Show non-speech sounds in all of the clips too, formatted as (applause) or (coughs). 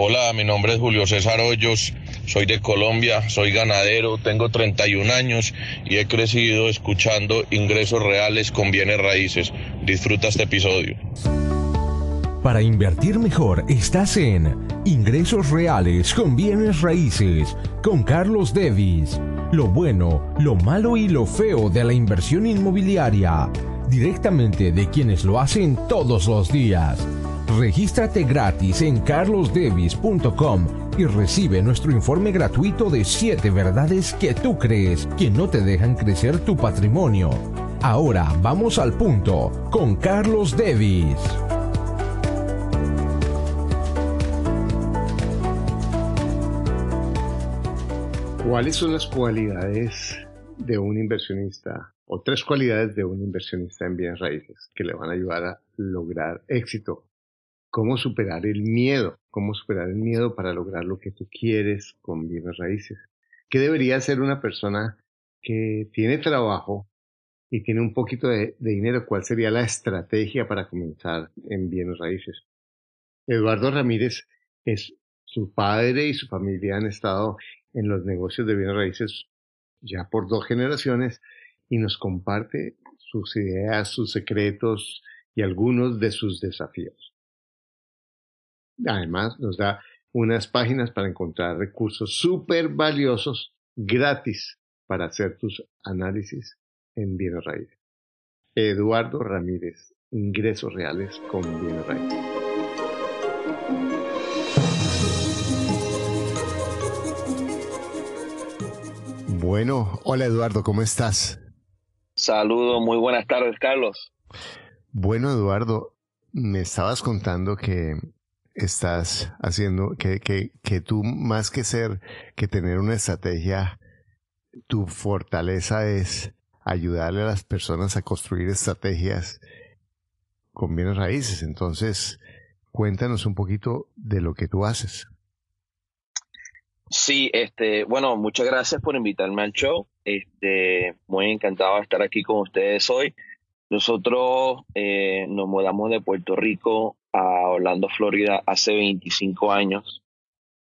Hola, mi nombre es Julio César Hoyos, soy de Colombia, soy ganadero, tengo 31 años y he crecido escuchando ingresos reales con bienes raíces. Disfruta este episodio. Para invertir mejor estás en Ingresos Reales con Bienes Raíces con Carlos Devis. Lo bueno, lo malo y lo feo de la inversión inmobiliaria. Directamente de quienes lo hacen todos los días. Regístrate gratis en carlosdevis.com y recibe nuestro informe gratuito de 7 verdades que tú crees que no te dejan crecer tu patrimonio. Ahora vamos al punto con Carlos Devis. ¿Cuáles son las cualidades de un inversionista o tres cualidades de un inversionista en bienes raíces que le van a ayudar a lograr éxito? ¿Cómo superar el miedo? ¿Cómo superar el miedo para lograr lo que tú quieres con bienes raíces? ¿Qué debería ser una persona que tiene trabajo y tiene un poquito de, de dinero? ¿Cuál sería la estrategia para comenzar en bienes raíces? Eduardo Ramírez es su padre y su familia han estado en los negocios de bienes raíces ya por dos generaciones y nos comparte sus ideas, sus secretos y algunos de sus desafíos. Además, nos da unas páginas para encontrar recursos súper valiosos gratis para hacer tus análisis en bienes raíces. Eduardo Ramírez, ingresos reales con bienes raíces. Bueno, hola Eduardo, ¿cómo estás? Saludos, muy buenas tardes, Carlos. Bueno, Eduardo, me estabas contando que estás haciendo, que, que, que tú más que ser, que tener una estrategia, tu fortaleza es ayudarle a las personas a construir estrategias con bienes raíces. Entonces, cuéntanos un poquito de lo que tú haces. Sí, este, bueno, muchas gracias por invitarme al show. Este, muy encantado de estar aquí con ustedes hoy. Nosotros eh, nos mudamos de Puerto Rico a Orlando, Florida, hace 25 años.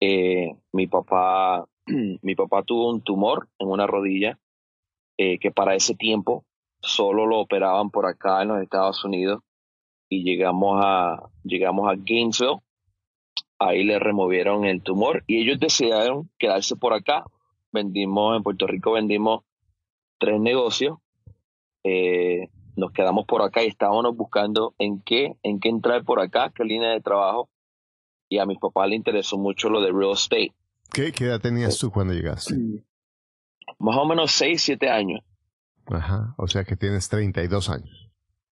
Eh, mi papá, (clears throat) mi papá tuvo un tumor en una rodilla eh, que para ese tiempo solo lo operaban por acá en los Estados Unidos y llegamos a llegamos a Gainesville ahí le removieron el tumor y ellos decidieron quedarse por acá. Vendimos, en Puerto Rico vendimos tres negocios. Eh, nos quedamos por acá y estábamos buscando en qué, en qué entrar por acá, qué línea de trabajo. Y a mis papás le interesó mucho lo de real estate. ¿Qué, qué edad tenías tú cuando llegaste? (clears throat) Más o menos seis, siete años. Ajá, o sea que tienes 32 años.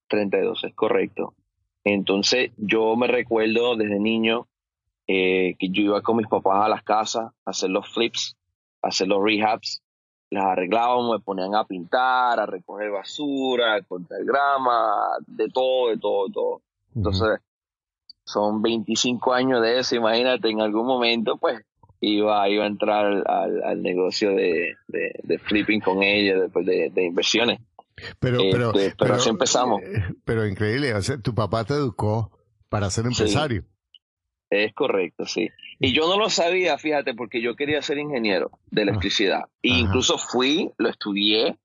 32, es correcto. Entonces yo me recuerdo desde niño eh, que yo iba con mis papás a las casas a hacer los flips, a hacer los rehabs, las arreglábamos, me ponían a pintar, a recoger basura, a cortar grama, de todo, de todo, de todo. Entonces, son 25 años de eso, imagínate, en algún momento, pues, iba, iba a entrar al, negocio de, de, flipping con ella, después de, inversiones. Pero, pero, este, pero, así empezamos. Eh, pero increíble, o sea, tu papá te educó para ser empresario. Es correcto, sí. Y yo no lo sabía, fíjate, porque yo quería ser ingeniero de electricidad. E incluso fui, lo estudié.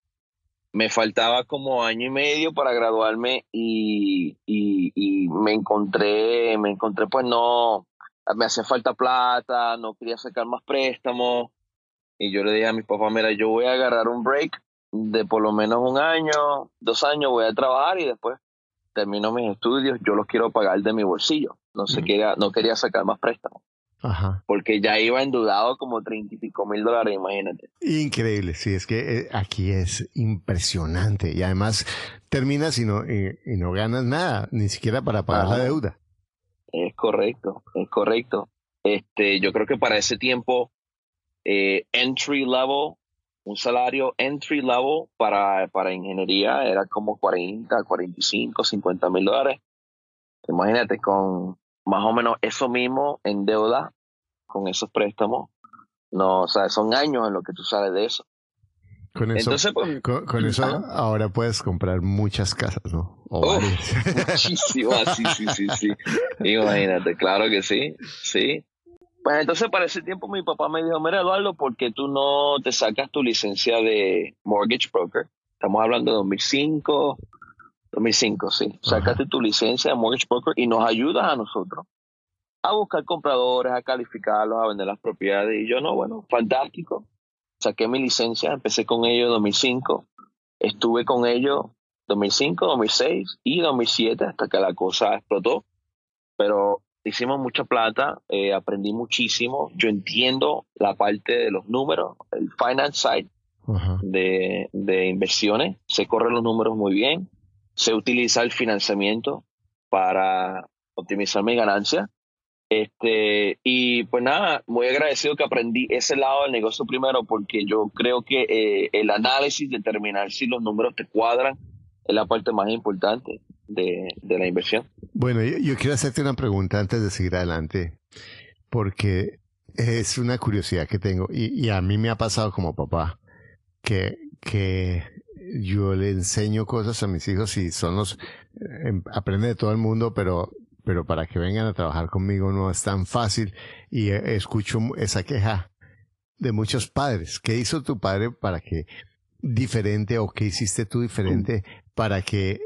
Me faltaba como año y medio para graduarme y, y, me encontré, me encontré pues no, me hacía falta plata, no quería sacar más préstamos. Y yo le dije a mi papá, mira, yo voy a agarrar un break de por lo menos un año, dos años, voy a trabajar y después termino mis estudios, yo los quiero pagar de mi bolsillo. No, se quería, no quería sacar más préstamos. Ajá. Porque ya iba endeudado como treinta y pico mil dólares, imagínate. Increíble, sí, es que eh, aquí es impresionante. Y además terminas y no, y, no ganas nada, ni siquiera para pagar la deuda. Es correcto, es correcto. Este, yo creo que para ese tiempo, eh, entry level un salario entry level para, para ingeniería era como 40, 45, 50 mil dólares. Imagínate con más o menos eso mismo en deuda, con esos préstamos. No, o sea, son años en lo que tú sales de eso. Con eso, Entonces, pues, con, eso ahora puedes comprar muchas casas, ¿no? O (laughs) muchísimas, sí, sí, sí, sí. Imagínate, claro que sí, sí. Pues entonces para ese tiempo mi papá me dijo, mira Eduardo, ¿por qué tú no te sacas tu licencia de mortgage broker? Estamos hablando de 2005, 2005, sí. Sácate tu licencia de mortgage broker y nos ayudas a nosotros a buscar compradores, a calificarlos, a vender las propiedades. Y yo no, bueno, fantástico. Saqué mi licencia, empecé con ellos en 2005, estuve con ellos 2005, 2006 y 2007 hasta que la cosa explotó. Pero hicimos mucha plata, eh, aprendí muchísimo. Yo entiendo la parte de los números, el finance side de, de, inversiones. Se corren los números muy bien. Se utiliza el financiamiento para optimizar mi ganancia. Este, y pues nada, muy agradecido que aprendí ese lado del negocio primero porque yo creo que eh, el análisis, determinar si los números te cuadran, es la parte más importante de, la inversión. Bueno, yo, quiero hacerte una pregunta antes de seguir adelante, porque es una curiosidad que tengo y, a mí me ha pasado como papá que, que yo le enseño cosas a mis hijos y son los, eh, aprende de todo el mundo, pero, pero para que vengan a trabajar conmigo no es tan fácil y eh, escucho esa queja de muchos padres. ¿Qué hizo tu padre para que diferente o qué hiciste tú diferente para que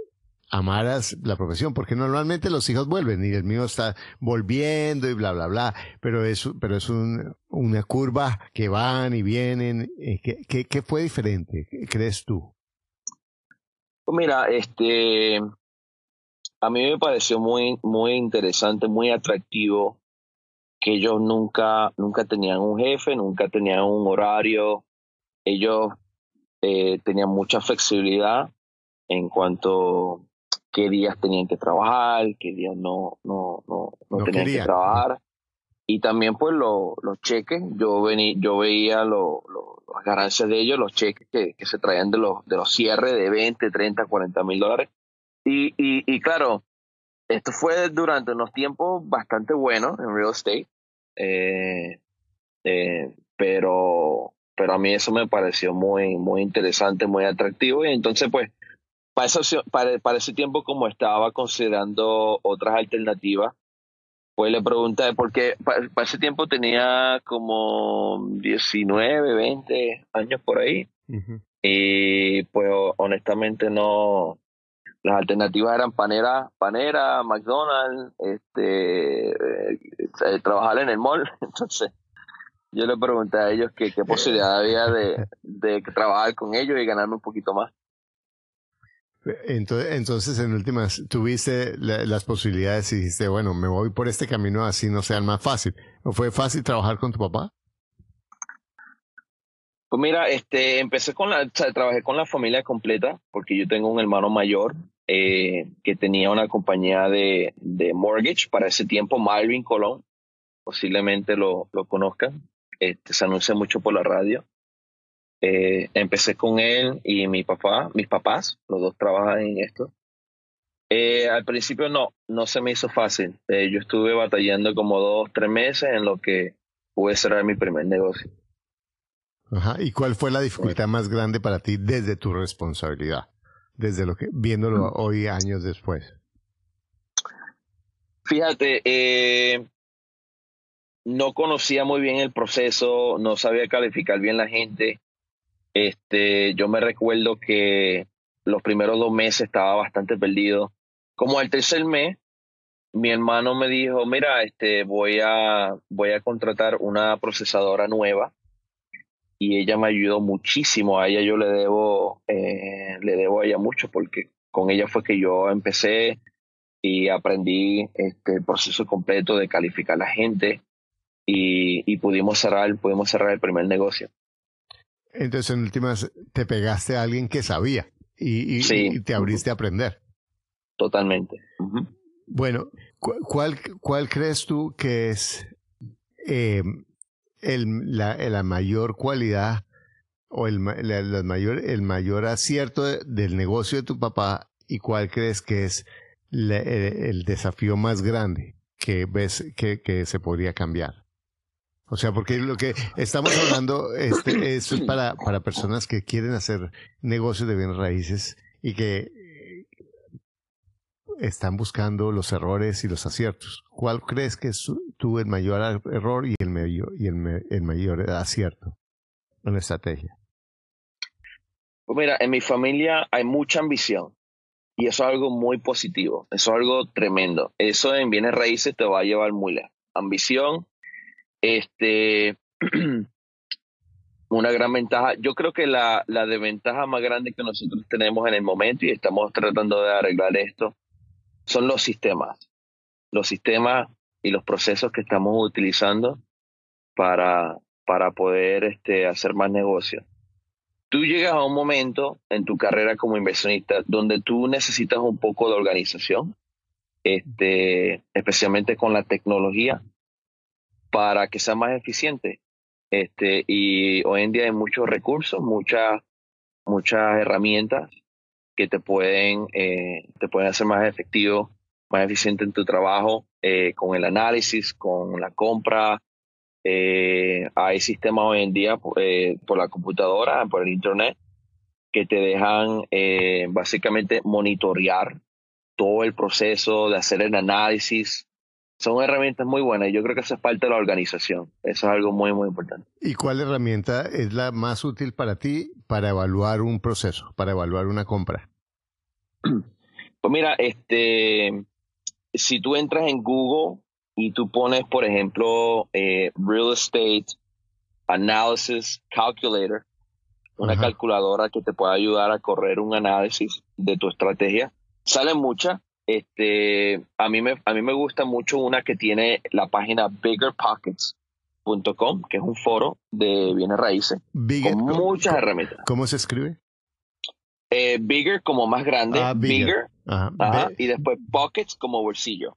amaras la profesión, porque normalmente los hijos vuelven y el mío está volviendo y bla, bla, bla, pero es, pero es una curva que van y vienen. Eh, ¿Qué, qué, fue diferente, crees tú? Pues mira, este, a mí me pareció muy, muy interesante, muy atractivo que ellos nunca, nunca tenían un jefe, nunca tenían un horario. Ellos eh, tenían mucha flexibilidad en cuanto qué días tenían que trabajar, qué días no, no, no, no, tenían que trabajar. Y también pues los cheques, yo, vení, yo veía lo, las ganancias de ellos, los cheques que, que, se traían de los, de los cierres de 20, 30, 40 mil dólares. Y, y, claro, esto fue durante unos tiempos bastante buenos en real estate, eh, eh, pero, pero a mí eso me pareció muy, muy interesante, muy atractivo. Y entonces, pues, para, para, ese tiempo, como estaba considerando otras alternativas, pues le pregunté, porque para, ese tiempo tenía como 19, 20 años por ahí. Y pues honestamente no, las alternativas eran Panera, Panera, McDonald's, este, eh, trabajar en el mall. (laughs) Entonces, yo le pregunté a ellos qué (laughs) posibilidad había de, de trabajar con ellos y ganarme un poquito más. Entonces, entonces, en últimas, tuviste las posibilidades y dijiste, bueno, me voy por este camino así no sea más fácil. ¿O fue fácil trabajar con tu papá? Pues mira, este, empecé con la, trabajé con la familia completa, porque yo tengo un hermano mayor eh, que tenía una compañía de, de, mortgage para ese tiempo, Marvin Colón, posiblemente lo, lo conozcan, este, se anuncia mucho por la radio. Eh, empecé con él y mi papá, mis papás, los dos trabajan en esto. Eh, al principio no, no se me hizo fácil. Eh, yo estuve batallando como dos, tres meses en lo que pude cerrar mi primer negocio. Ajá. ¿Y cuál fue la dificultad más grande para ti desde tu responsabilidad? Desde lo que, viéndolo mm. hoy años después. Fíjate, no conocía muy bien el proceso, no sabía calificar bien la gente. Este, yo me recuerdo que los primeros dos meses estaba bastante perdido. Como al tercer mes, mi hermano me dijo, mira, este, voy a, contratar una procesadora nueva y ella me ayudó muchísimo. A ella yo le debo, eh, le debo a ella mucho porque con ella fue que yo empecé y aprendí este, el proceso completo de calificar a la gente y, pudimos cerrar el primer negocio. Entonces, en últimas, te pegaste a alguien que sabía y, te abriste a aprender. Totalmente. Bueno, ¿cuál, ¿cuál crees tú que es eh, el, la, mayor cualidad o el, la, mayor, el mayor acierto del negocio de tu papá y cuál crees que es el, desafío más grande que ves que, que se podría cambiar? O sea, porque lo que estamos hablando este, (coughs) es para, para personas que quieren hacer negocios de bienes raíces y que están buscando los errores y los aciertos. ¿Cuál crees que es tu el mayor error y el, y el, el mayor acierto en la estrategia? Pues mira, en mi familia hay mucha ambición y eso es algo muy positivo, eso es algo tremendo. Eso en bienes raíces te va a llevar muy lejos. Ambición, este, (clears throat) una gran ventaja. Yo creo que la, la desventaja más grande que nosotros tenemos en el momento y estamos tratando de arreglar esto son los sistemas. Los sistemas y los procesos que estamos utilizando para, para poder este, hacer más negocio. Tú llegas a un momento en tu carrera como inversionista donde tú necesitas un poco de organización, este, especialmente con la tecnología, para que sea más eficiente. Este, y hoy en día hay muchos recursos, muchas, muchas herramientas que te pueden, eh, te pueden hacer más efectivo, más eficiente en tu trabajo, eh, con el análisis, con la compra. Eh, hay sistemas hoy en día por la computadora, por el internet, que te dejan básicamente monitorear todo el proceso de hacer el análisis, son herramientas muy buenas y yo creo que eso es parte de la organización. Eso es algo muy, muy importante. ¿Y cuál herramienta es la más útil para ti para evaluar un proceso, para evaluar una compra? (clears throat) Pues mira, este, si tú entras en Google y tú pones, por ejemplo, eh, Real Estate Analysis Calculator, una calculadora que te pueda ayudar a correr un análisis de tu estrategia, salen muchas este, a mí me, a mí me gusta mucho una que tiene la página biggerpockets.com, que es un foro de bienes raíces, con muchas herramientas. ¿Cómo se escribe? Eh, bigger como más grande, ah, bigger, y después pockets como bolsillo.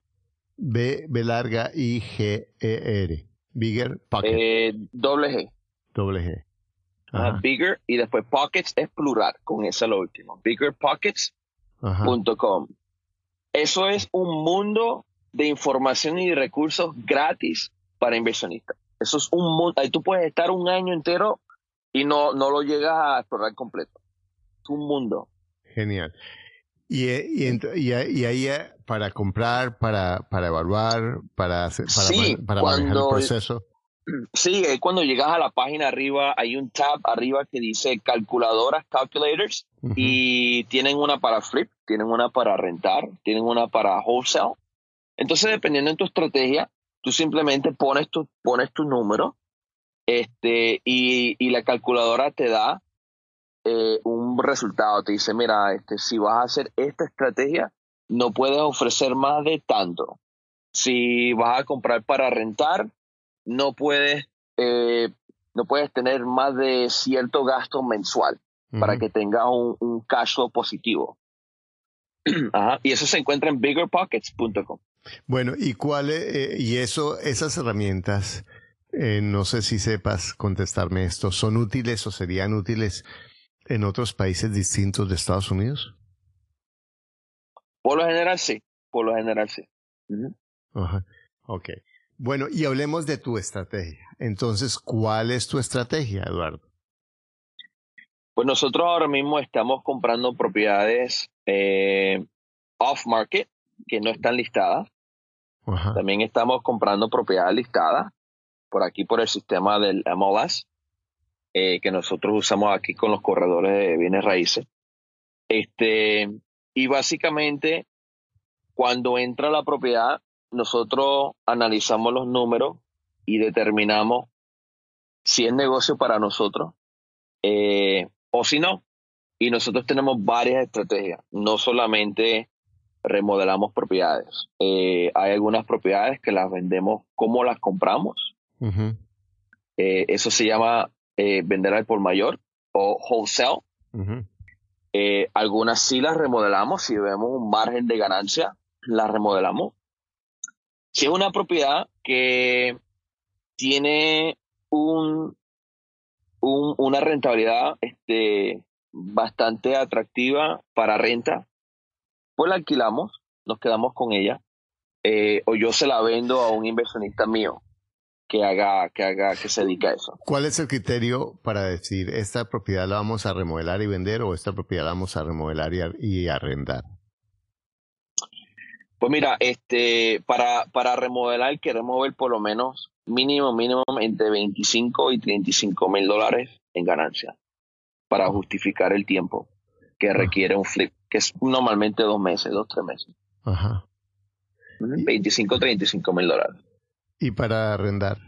B, B larga, I, G, E, R. Bigger Pockets. Eh, doble G. Doble G. bigger y después pockets es plural, con esa lo último. Biggerpockets.com. Eso es un mundo de información y recursos gratis para inversionistas. Eso es un mundo. Ahí tú puedes estar un año entero y no, no lo llegas a explorar completo. Es un mundo. Genial. Y, y, ahí eh, para comprar, para, para evaluar, para, para, para manejar el proceso. Sí, cuando llegas a la página arriba, hay un tab arriba que dice calculadoras, calculators, y tienen una para flip, tienen una para rentar, tienen una para wholesale. Entonces, dependiendo de tu estrategia, tú simplemente pones tu, pones tu número este, y, la calculadora te da eh, un resultado. Te dice, mira, este, si vas a hacer esta estrategia, no puedes ofrecer más de tanto. Si vas a comprar para rentar, no puedes, eh, no puedes tener más de cierto gasto mensual para que tenga un, cash flow positivo. (clears throat) Y eso se encuentra en biggerpockets.com. Bueno, ¿y cuál eh, y eso, esas herramientas, eh, no sé si sepas contestarme esto, ¿son útiles o serían útiles en otros países distintos de Estados Unidos? Por lo general sí, por lo general sí. Ajá. Ok. Bueno, y hablemos de tu estrategia. Entonces, ¿cuál es tu estrategia, Eduardo? Pues nosotros ahora mismo estamos comprando propiedades eh, off-market que no están listadas. También estamos comprando propiedades listadas por aquí por el sistema del MLS eh, que nosotros usamos aquí con los corredores de bienes raíces. Este, y básicamente, cuando entra la propiedad, nosotros analizamos los números y determinamos si es negocio para nosotros eh, o si no. Y nosotros tenemos varias estrategias, no solamente remodelamos propiedades. Eh, hay algunas propiedades que las vendemos como las compramos. Eh, eso se llama vender al por mayor o wholesale. algunas sí las remodelamos, si vemos un margen de ganancia, las remodelamos. Si es una propiedad que tiene un, una rentabilidad este, bastante atractiva para renta, pues la alquilamos, nos quedamos con ella, eh, o yo se la vendo a un inversionista mío que haga, que haga, que se dedique a eso. ¿Cuál es el criterio para decir esta propiedad la vamos a remodelar y vender o esta propiedad la vamos a remodelar y arrendar? Pues mira, este, para, para remodelar queremos ver por lo menos mínimo, mínimo entre 25 y 35 mil dólares en ganancia para justificar el tiempo que requiere un flip, que es normalmente dos meses, dos, tres meses. Ajá. 25, 35 mil dólares. ¿Y para arrendar?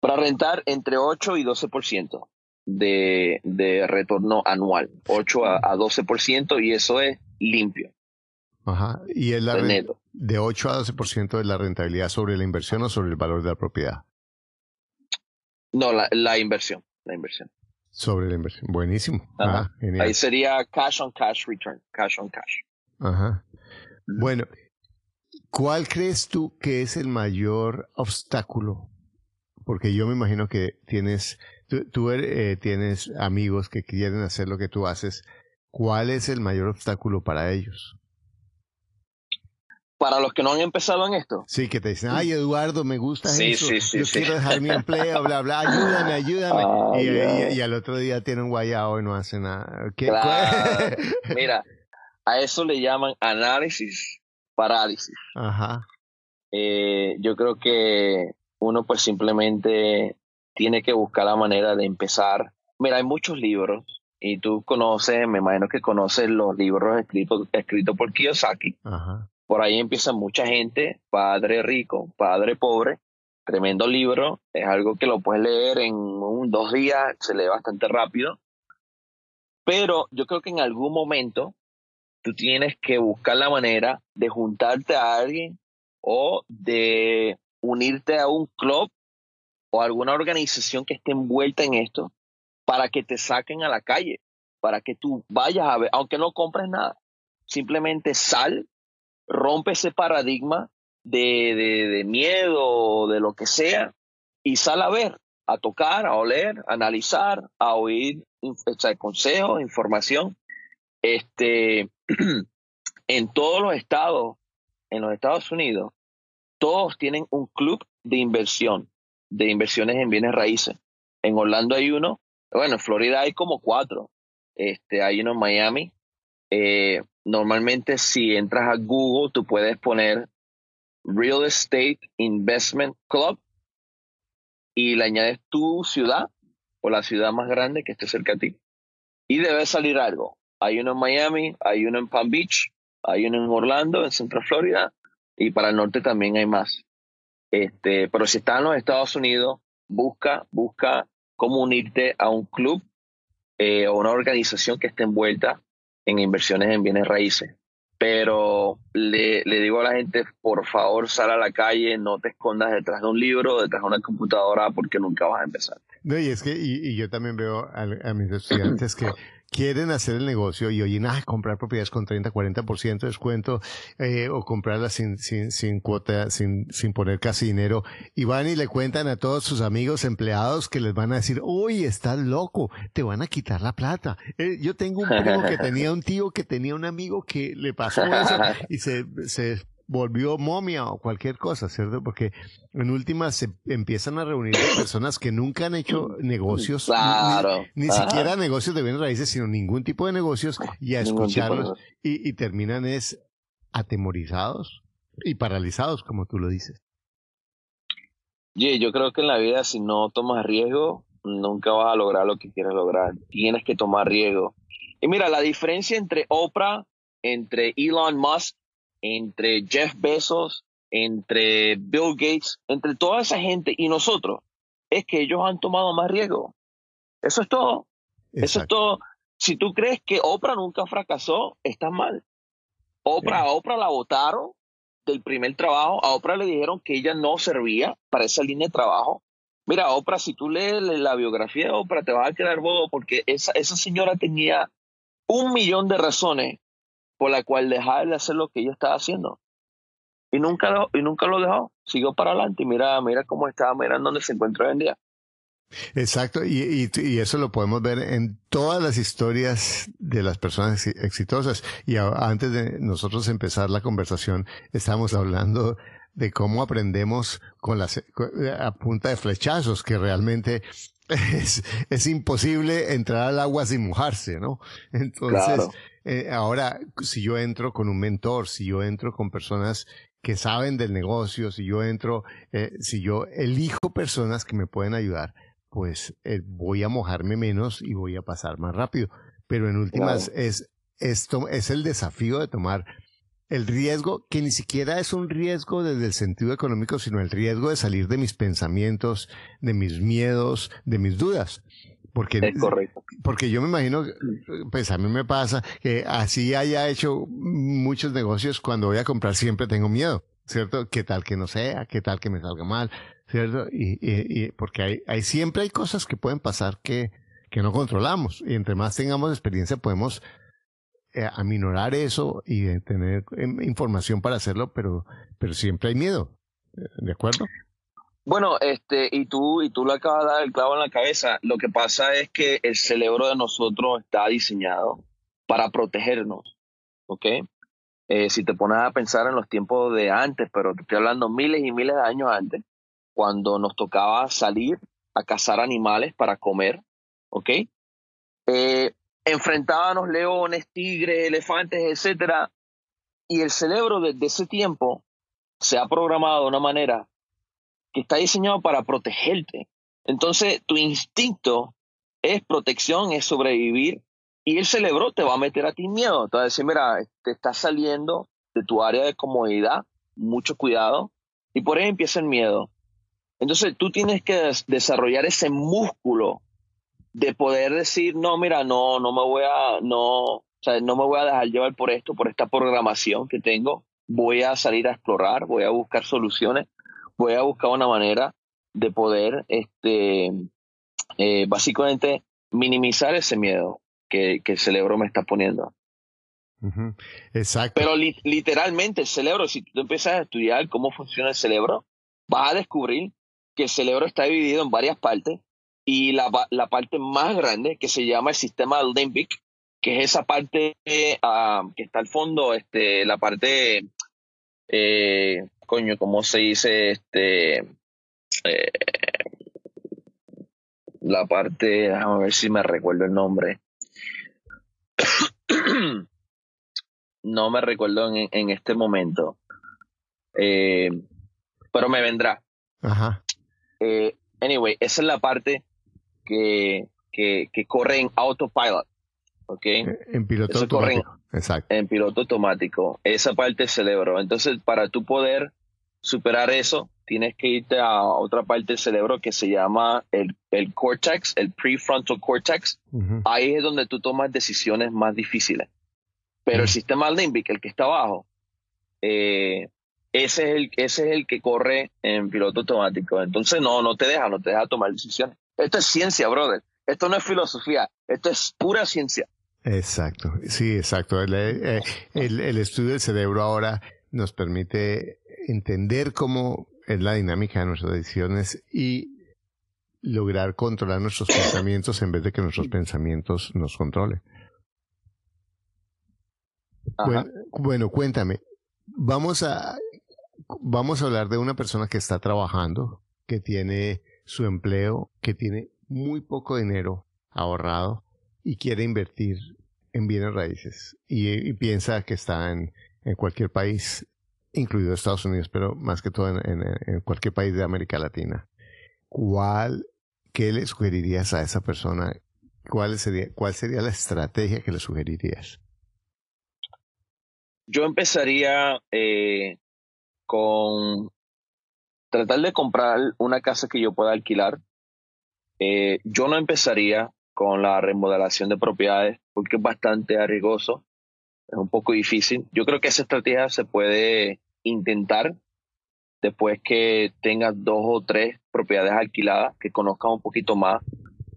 Para rentar entre 8 y 12% de, de retorno anual. 8 a, a 12% y eso es limpio. Ajá. ¿Y es la de 8 a 12% de la rentabilidad sobre la inversión o sobre el valor de la propiedad? No, la, la inversión, la inversión. Sobre la inversión. Buenísimo. Ah, Ahí sería cash on cash return, cash on cash. Ajá. Bueno, ¿cuál crees tú que es el mayor obstáculo? Porque yo me imagino que tienes, tú, eh, tienes amigos que quieren hacer lo que tú haces. ¿Cuál es el mayor obstáculo para ellos? Para los que no han empezado en esto. Sí, que te dicen, ay Eduardo, me gusta eso, yo quiero dejar mi (laughs) empleo, bla, bla, ayúdame, ayúdame. y, al otro día tienen guayao y no hacen nada. (laughs) Mira, a eso le llaman análisis parálisis. Ajá. Eh, yo creo que uno pues simplemente tiene que buscar la manera de empezar. Mira, hay muchos libros y tú conoces, me imagino que conoces los libros escritos, escritos por Kiyosaki. Ajá por ahí empieza mucha gente, padre rico, padre pobre, tremendo libro, es algo que lo puedes leer en un, dos días, se lee bastante rápido, pero yo creo que en algún momento tú tienes que buscar la manera de juntarte a alguien o de unirte a un club o alguna organización que esté envuelta en esto para que te saquen a la calle, para que tú vayas a ver, aunque no compres nada, simplemente sal rompe ese paradigma de, de, miedo o de lo que sea y sale a ver, a tocar, a oler, a analizar, a oír consejos, información. Este, (clears throat) en todos los estados, en los Estados Unidos, todos tienen un club de inversión, de inversiones en bienes raíces. En Orlando hay uno, bueno, en Florida hay como cuatro. Este, hay uno en Miami, eh, normalmente si entras a Google, tú puedes poner Real Estate Investment Club y le añades tu ciudad o la ciudad más grande que esté cerca de ti. Y debe salir algo. Hay uno en Miami, hay uno en Palm Beach, hay uno en Orlando, en Central Florida, y para el norte también hay más. Este, pero si estás en los Estados Unidos, busca, busca cómo unirte a un club eh, o una organización que esté envuelta en inversiones en bienes raíces. Pero le, le, digo a la gente, por favor, sal a la calle, no te escondas detrás de un libro, detrás de una computadora, porque nunca vas a empezar. No, y es que, y, yo también veo a, mis estudiantes que quieren hacer el negocio y oyen, ah, comprar propiedades con 30, 40% de descuento eh, o comprarlas sin, sin, sin cuota, sin, sin poner casi dinero y van y le cuentan a todos sus amigos empleados que les van a decir, uy, estás loco, te van a quitar la plata. Eh, yo tengo un primo que (laughs) tenía un tío que tenía un amigo que le pasó eso (laughs) y se, se volvió momia o cualquier cosa, ¿cierto? Porque en última se empiezan a reunir personas que nunca han hecho negocios, ni, siquiera negocios de bienes raíces, sino ningún tipo de negocios, y a escucharlos y, terminan es atemorizados y paralizados, como tú lo dices. Yeah, yo creo que en la vida si no tomas riesgo, nunca vas a lograr lo que quieres lograr. Tienes que tomar riesgo. Y mira, la diferencia entre Oprah, entre Elon Musk entre Jeff Bezos, entre Bill Gates, entre toda esa gente y nosotros, es que ellos han tomado más riesgo. Eso es todo. Eso es todo. Si tú crees que Oprah nunca fracasó, estás mal. Oprah, a Oprah la votaron del primer trabajo. A Oprah le dijeron que ella no servía para esa línea de trabajo. Mira, Oprah, si tú lees la biografía de Oprah, te vas a quedar bobo porque esa, esa señora tenía un millón de razones por la cual dejar de hacer lo que ella estaba haciendo. Y nunca lo, y nunca lo dejó, siguió para adelante y mira, mira cómo estaba, mira dónde se encuentra hoy en día. Exacto, y, y, eso lo podemos ver en todas las historias de las personas exitosas. Y antes de nosotros empezar la conversación, estamos hablando de cómo aprendemos con las, a punta de flechazos, que realmente (laughs) es, es imposible entrar al agua sin mojarse, ¿no? Entonces, eh, ahora, si yo entro con un mentor, si yo entro con personas que saben del negocio, si yo entro, eh, si yo elijo personas que me pueden ayudar, pues eh, voy a mojarme menos y voy a pasar más rápido. Pero en últimas es esto es el desafío de tomar el riesgo, que ni siquiera es un riesgo desde el sentido económico, sino el riesgo de salir de mis pensamientos, de mis miedos, de mis dudas. Porque, es correcto. Porque yo me imagino, pues a mí me pasa que así haya hecho muchos negocios, cuando voy a comprar siempre tengo miedo, ¿cierto? ¿Qué tal que no sea? ¿Qué tal que me salga mal? ¿Cierto? Y, y, porque hay, hay, siempre hay cosas que pueden pasar que, que no controlamos. Y entre más tengamos experiencia podemos eh, aminorar eso y tener em, información para hacerlo, pero, pero siempre hay miedo. Eh, ¿De acuerdo? Bueno, este, y tú, y tú le acabas de dar el clavo en la cabeza. Lo que pasa es que el cerebro de nosotros está diseñado para protegernos. ¿Ok? Eh, si te pones a pensar en los tiempos de antes, pero te estoy hablando miles y miles de años antes, cuando nos tocaba salir a cazar animales para comer, ¿ok? Eh, enfrentábamos leones, tigres, elefantes, etcétera, y el cerebro desde ese tiempo se ha programado de una manera que está diseñado para protegerte. Entonces, tu instinto es protección, es sobrevivir, y el cerebro te va a meter a ti miedo. Te va a decir, mira, te estás saliendo de tu área de comodidad, mucho cuidado, y por ahí empieza el miedo. Entonces, tú tienes que desarrollar ese músculo de poder decir, no, mira, no, no me voy a, no, o sea, no me voy a dejar llevar por esto, por esta programación que tengo. Voy a salir a explorar, voy a buscar soluciones, voy a buscar una manera de poder, este, eh, básicamente, minimizar ese miedo que, que, el cerebro me está poniendo. Exacto. Pero literalmente el cerebro, si tú empiezas a estudiar cómo funciona el cerebro, vas a descubrir que el cerebro está dividido en varias partes y la, la, parte más grande que se llama el sistema limbic, que es esa parte ah, que está al fondo, este, la parte, eh, coño, ¿cómo se dice? Este, eh, la parte, déjame ver si me recuerdo el nombre. (clears throat) no me recuerdo en, en este momento, eh, pero me vendrá. Ajá. anyway, esa es la parte que, que, corre en autopilot. ¿Okay? Eh, en piloto automático. Exacto. En piloto automático. Esa parte del cerebro. Entonces, para tú poder superar eso, tienes que irte a otra parte del cerebro que se llama el, el cortex, el prefrontal cortex. Ahí es donde tú tomas decisiones más difíciles. Pero el sistema limbic, el que está abajo, eh, ese, es el, ese es el que corre en piloto automático. Entonces no, no te deja, no te deja tomar decisiones. Esto es ciencia, brother. Esto no es filosofía, esto es pura ciencia. Exacto, sí, exacto. El, eh, el, estudio del cerebro ahora nos permite entender cómo es la dinámica de nuestras decisiones y lograr controlar nuestros (coughs) pensamientos en vez de que nuestros pensamientos nos controlen. Bueno, bueno, cuéntame, vamos a, vamos a hablar de una persona que está trabajando, que tiene su empleo, que tiene muy poco dinero ahorrado y quiere invertir en bienes raíces y, piensa que está en, cualquier país, incluido Estados Unidos, pero más que todo en, cualquier país de América Latina. ¿Cuál, qué le sugerirías a esa persona? ¿Cuál sería, cuál sería la estrategia que le sugerirías? Yo empezaría eh, con tratar de comprar una casa que yo pueda alquilar. Eh, yo no empezaría con la remodelación de propiedades porque es bastante arriesgoso, es un poco difícil. Yo creo que esa estrategia se puede intentar después que tengas dos o tres propiedades alquiladas, que conozcas un poquito más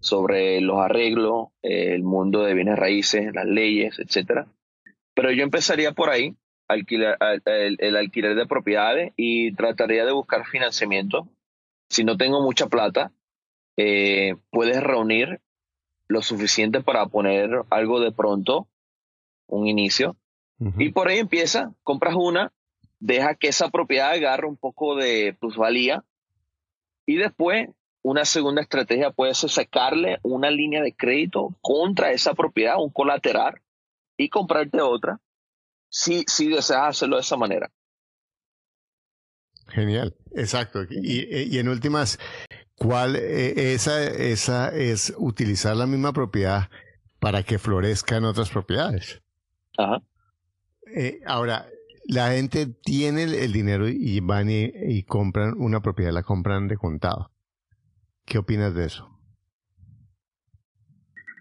sobre los arreglos, el mundo de bienes raíces, las leyes, etcétera. Pero yo empezaría por ahí alquiler, el, alquiler de propiedades y trataría de buscar financiamiento. Si no tengo mucha plata, eh, puedes reunir lo suficiente para poner algo de pronto, un inicio, y por ahí empieza, compras una, deja que esa propiedad agarre un poco de plusvalía. Y después una segunda estrategia puede ser sacarle una línea de crédito contra esa propiedad, un colateral, y comprarte otra si, si deseas hacerlo de esa manera. Genial, exacto. Y, y en últimas, ¿cuál eh, esa, esa es utilizar la misma propiedad para que florezca en otras propiedades? Ajá. Eh, ahora, la gente tiene el, dinero y van y, compran una propiedad, la compran de contado. ¿Qué opinas de eso?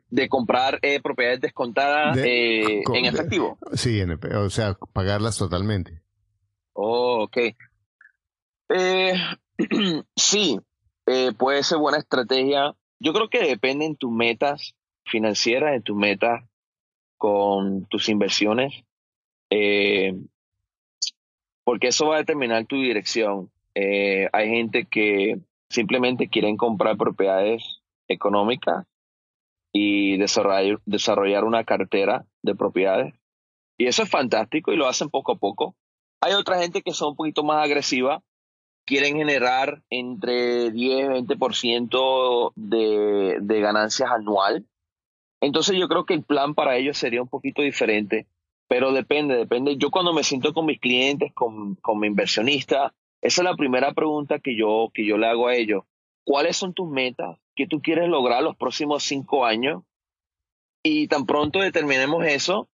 De comprar eh, propiedades descontadas eh, en efectivo. sí, o sea, pagarlas totalmente. Oh, ok. Eh, (clears throat) sí, puede ser buena estrategia. Yo creo que depende en tus metas financieras, en tus metas con tus inversiones. Eh, porque eso va a determinar tu dirección. Eh, hay gente que simplemente quieren comprar propiedades económicas y desarrollar, desarrollar una cartera de propiedades. Y eso es fantástico y lo hacen poco a poco. Hay otra gente que son un poquito más agresiva, quieren generar entre 10 y 20% de, de ganancias anual. Entonces yo creo que el plan para ellos sería un poquito diferente pero depende, depende. Yo cuando me siento con mis clientes, con, con mi inversionista, esa es la primera pregunta que yo, que yo le hago a ellos. ¿Cuáles son tus metas? ¿Qué tú quieres lograr los próximos cinco años? Y tan pronto determinemos eso,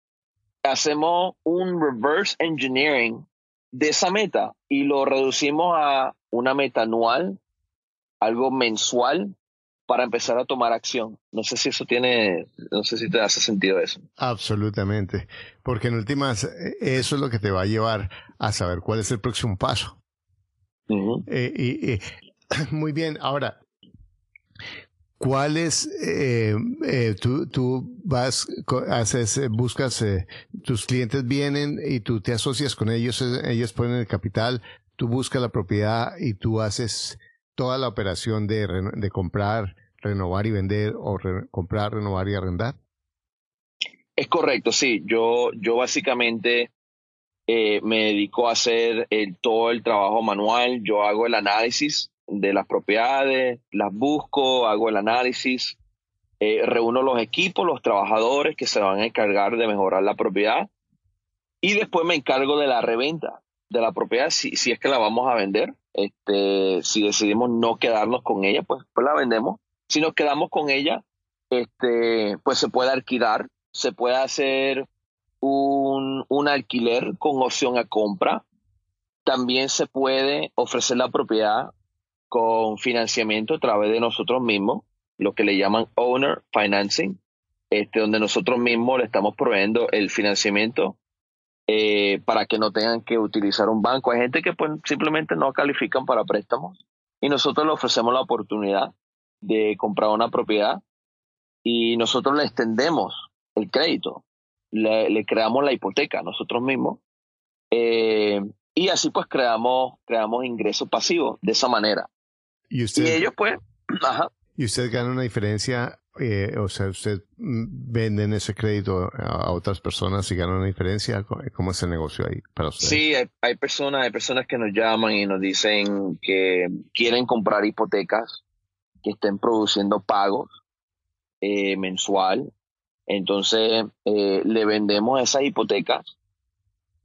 hacemos un reverse engineering de esa meta y lo reducimos a una meta anual, algo mensual, para empezar a tomar acción. No sé si eso tiene, no sé si te hace sentido eso. Absolutamente, porque en últimas eh, eso es lo que te va a llevar a saber cuál es el próximo paso. Eh, y, (clears throat) muy bien, ahora, ¿cuál es, eh, tú, tú vas, haces, buscas, tus clientes vienen y tú te asocias con ellos, ellos ponen el capital, tú buscas la propiedad y tú haces toda la operación de, de comprar, renovar y vender o comprar, renovar y arrendar? Es correcto, sí. Yo, yo básicamente eh, me dedico a hacer todo el trabajo manual. Yo hago el análisis de las propiedades, las busco, hago el análisis, eh, reúno los equipos, los trabajadores que se van a encargar de mejorar la propiedad y después me encargo de la reventa de la propiedad si, si es que la vamos a vender. Este, si decidimos no quedarnos con ella, pues, pues la vendemos si nos quedamos con ella, este, pues se puede alquilar, se puede hacer un, un alquiler con opción a compra. También se puede ofrecer la propiedad con financiamiento a través de nosotros mismos, lo que le llaman owner financing, este, donde nosotros mismos le estamos proveyendo el financiamiento eh, para que no tengan que utilizar un banco. Hay gente que pues, simplemente no califican para préstamos y nosotros le ofrecemos la oportunidad de comprar una propiedad y nosotros le extendemos el crédito, le, creamos la hipoteca nosotros mismos eh, y así pues creamos, creamos ingresos pasivos de esa manera. Y, usted, ellos pues, ajá. ¿Y usted gana una diferencia? Eh, o sea, ¿usted vende ese crédito a otras personas y gana una diferencia? ¿Cómo es el negocio ahí para usted? Sí, hay, hay personas, hay personas que nos llaman y nos dicen que quieren comprar hipotecas que estén produciendo pagos eh, mensual. Entonces, eh, le vendemos esas hipotecas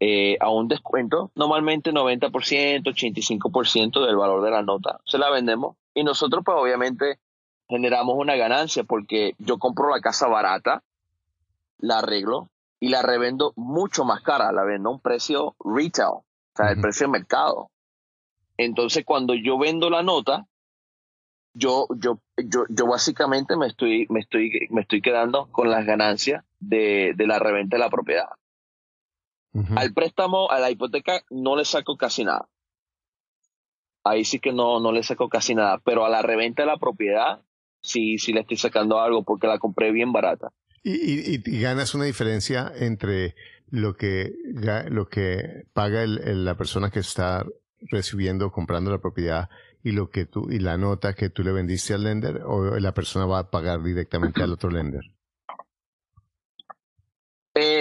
eh, a un descuento, normalmente 90%, 85% del valor de la nota. Se la vendemos y nosotros, pues obviamente, generamos una ganancia porque yo compro la casa barata, la arreglo y la revendo mucho más cara, la vendo a un precio retail, o sea, el precio de mercado. Entonces, cuando yo vendo la nota, yo, yo, yo, yo básicamente me estoy, me estoy, me estoy quedando con las ganancias de, de la reventa de la propiedad. Al préstamo, a la hipoteca, no le saco casi nada. Ahí sí que no, no le saco casi nada. Pero a la reventa de la propiedad, sí, sí le estoy sacando algo porque la compré bien barata. Y, y, ganas una diferencia entre lo que, lo que paga el, la persona que está recibiendo, comprando la propiedad y lo que tú y la nota que tú le vendiste al lender o la persona va a pagar directamente al otro lender?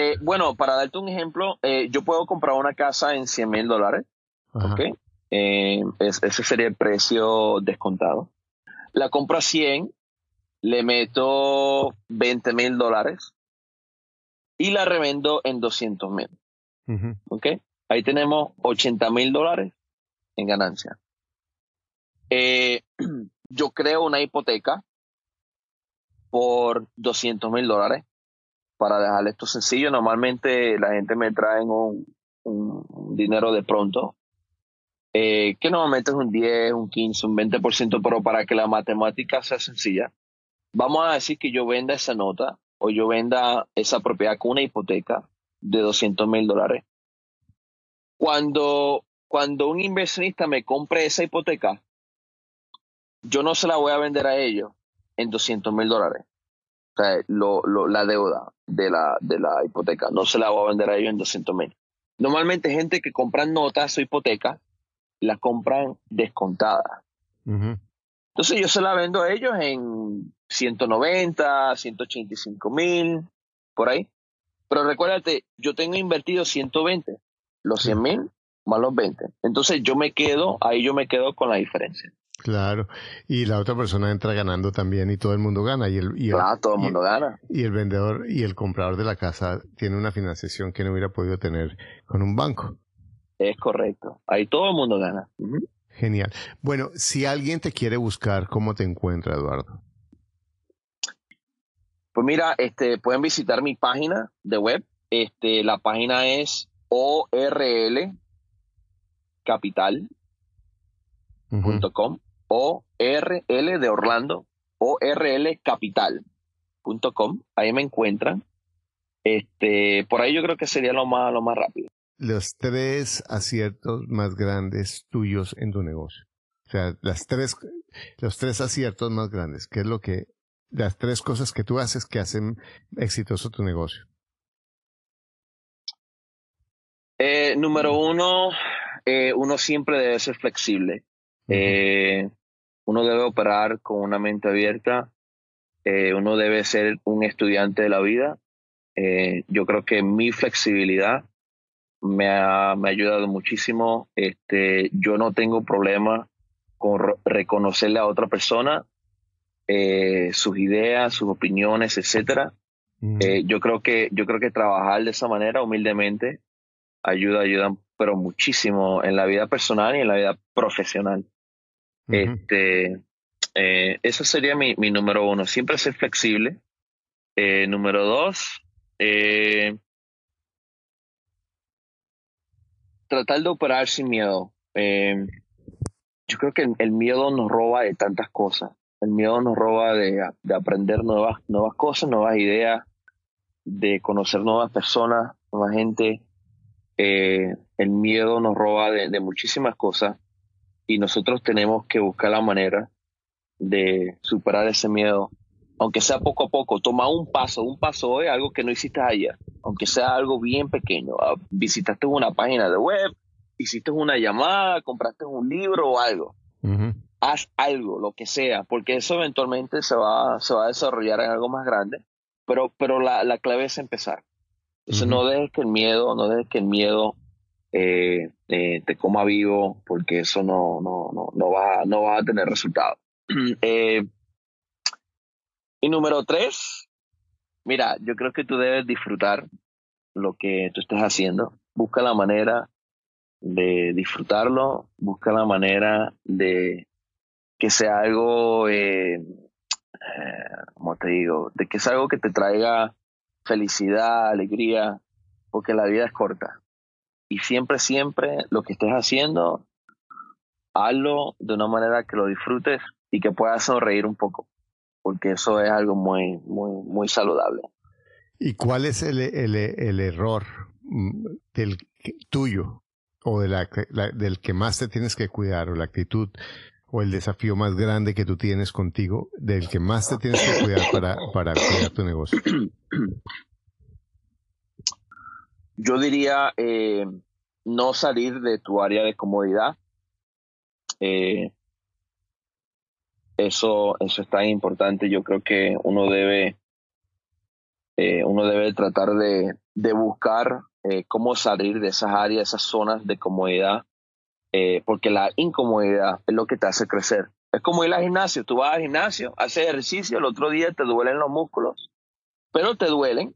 Eh, bueno, para darte un ejemplo, eh, yo puedo comprar una casa en 100 mil dólares. Eh, ese sería el precio descontado. La compro a 100, le meto 20 mil dólares y la revendo en 200 mil. ¿Ok? Ahí tenemos 80 mil dólares en ganancia. Eh, (clears throat) yo creo una hipoteca por 200 mil dólares para dejarle esto sencillo. Normalmente la gente me trae un, dinero de pronto, eh, que normalmente es un 10, un 15, un 20%, pero para que la matemática sea sencilla, vamos a decir que yo venda esa nota o yo venda esa propiedad con una hipoteca de 200 mil dólares. Cuando, cuando un inversionista me compre esa hipoteca, yo no se la voy a vender a ellos en 200 mil dólares. O sea, lo, la deuda de la, de la hipoteca. No se la voy a vender a ellos en 200 mil. Normalmente gente que compran notas o hipotecas, las compran descontadas. Entonces yo se la vendo a ellos en 190, 185 mil, por ahí. Pero recuérdate, yo tengo invertido 120, los 100 mil más los 20. Entonces yo me quedo, ahí yo me quedo con la diferencia. Claro, y la otra persona entra ganando también y todo el mundo gana. Y el, y claro, todo el mundo gana. Y el vendedor y el comprador de la casa tiene una financiación que no hubiera podido tener con un banco. Es correcto, ahí todo el mundo gana. Genial. Bueno, si alguien te quiere buscar, ¿cómo te encuentra, Eduardo? Pues mira, este, pueden visitar mi página de web. Este, la página es orlcapital.com o RL de Orlando, orlcapital.com. Ahí me encuentran. Este, por ahí yo creo que sería lo más, lo más rápido. Los tres aciertos más grandes tuyos en tu negocio. O sea, las tres, los tres aciertos más grandes. ¿Qué es lo que, las tres cosas que tú haces que hacen exitoso tu negocio? Eh, número uno, eh, uno siempre debe ser flexible. Eh, uno debe operar con una mente abierta, eh, uno debe ser un estudiante de la vida. Eh, yo creo que mi flexibilidad me ha, me ha ayudado muchísimo. Este, yo no tengo problema con reconocerle a otra persona eh, sus ideas, sus opiniones, etcétera. yo creo que yo creo que trabajar de esa manera humildemente ayuda ayuda pero muchísimo en la vida personal y en la vida profesional. Este, eh, eso sería mi, mi, número uno, siempre ser flexible. Eh, número dos, eh, tratar de operar sin miedo. yo creo que el, miedo nos roba de tantas cosas. El miedo nos roba de, de aprender nuevas, nuevas cosas, nuevas ideas, de conocer nuevas personas, nueva gente. el miedo nos roba de, de muchísimas cosas y nosotros tenemos que buscar la manera de superar ese miedo, aunque sea poco a poco, toma un paso, un paso hoy, algo que no hiciste ayer, aunque sea algo bien pequeño, ah, visitaste una página de web, hiciste una llamada, compraste un libro o algo. Haz algo, lo que sea, porque eso eventualmente se va, se va a desarrollar en algo más grande, pero, pero la, la clave es empezar. Entonces no dejes que el miedo, no dejes que el miedo eh, eh, te coma vivo, porque eso no, no, no, no, va, no va a tener resultado. (clears throat) Eh, y número tres, mira, yo creo que tú debes disfrutar lo que tú estás haciendo. Busca la manera de disfrutarlo, busca la manera de que sea algo, eh, como te digo, de que sea algo que te traiga felicidad, alegría, porque la vida es corta y siempre, siempre lo que estés haciendo, hazlo de una manera que lo disfrutes y que puedas sonreír un poco, porque eso es algo muy, muy, muy saludable. ¿Y cuál es el, el, el error mm, del tuyo o de la, del que más te tienes que cuidar o la actitud o el desafío más grande que tú tienes contigo del que más te tienes que cuidar para, para cuidar tu negocio? (clears throat) Yo diría eh, no salir de tu área de comodidad. Eh, eso, eso es tan importante. Yo creo que uno debe, eh, uno debe tratar de, de buscar cómo salir de esas áreas, esas zonas de comodidad, porque la incomodidad es lo que te hace crecer. Es como ir al gimnasio. Tú vas al gimnasio, haces ejercicio, el otro día te duelen los músculos, pero te duelen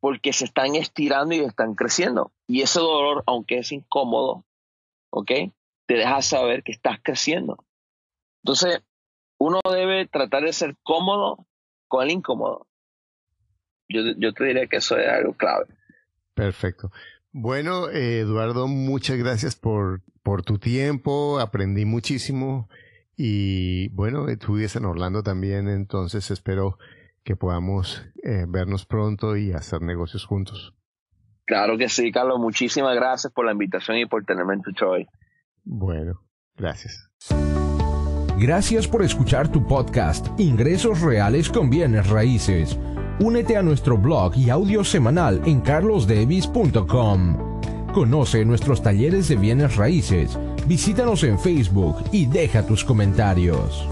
porque se están estirando y están creciendo. Y ese dolor, aunque es incómodo, ¿ok? Te deja saber que estás creciendo. Entonces, uno debe tratar de ser cómodo con el incómodo. Yo, yo te diría que eso es algo clave. Perfecto. Bueno, Eduardo, muchas gracias por, por tu tiempo. Aprendí muchísimo. Y bueno, estuviese en Orlando también, entonces espero que podamos eh, vernos pronto y hacer negocios juntos. Claro que sí, Carlos. Muchísimas gracias por la invitación y por tenerme en tu show hoy. Bueno, gracias. Gracias por escuchar tu podcast Ingresos Reales con Bienes Raíces. Únete a nuestro blog y audio semanal en carlosdevis.com. Conoce nuestros talleres de bienes raíces Visítanos en Facebook y deja tus comentarios.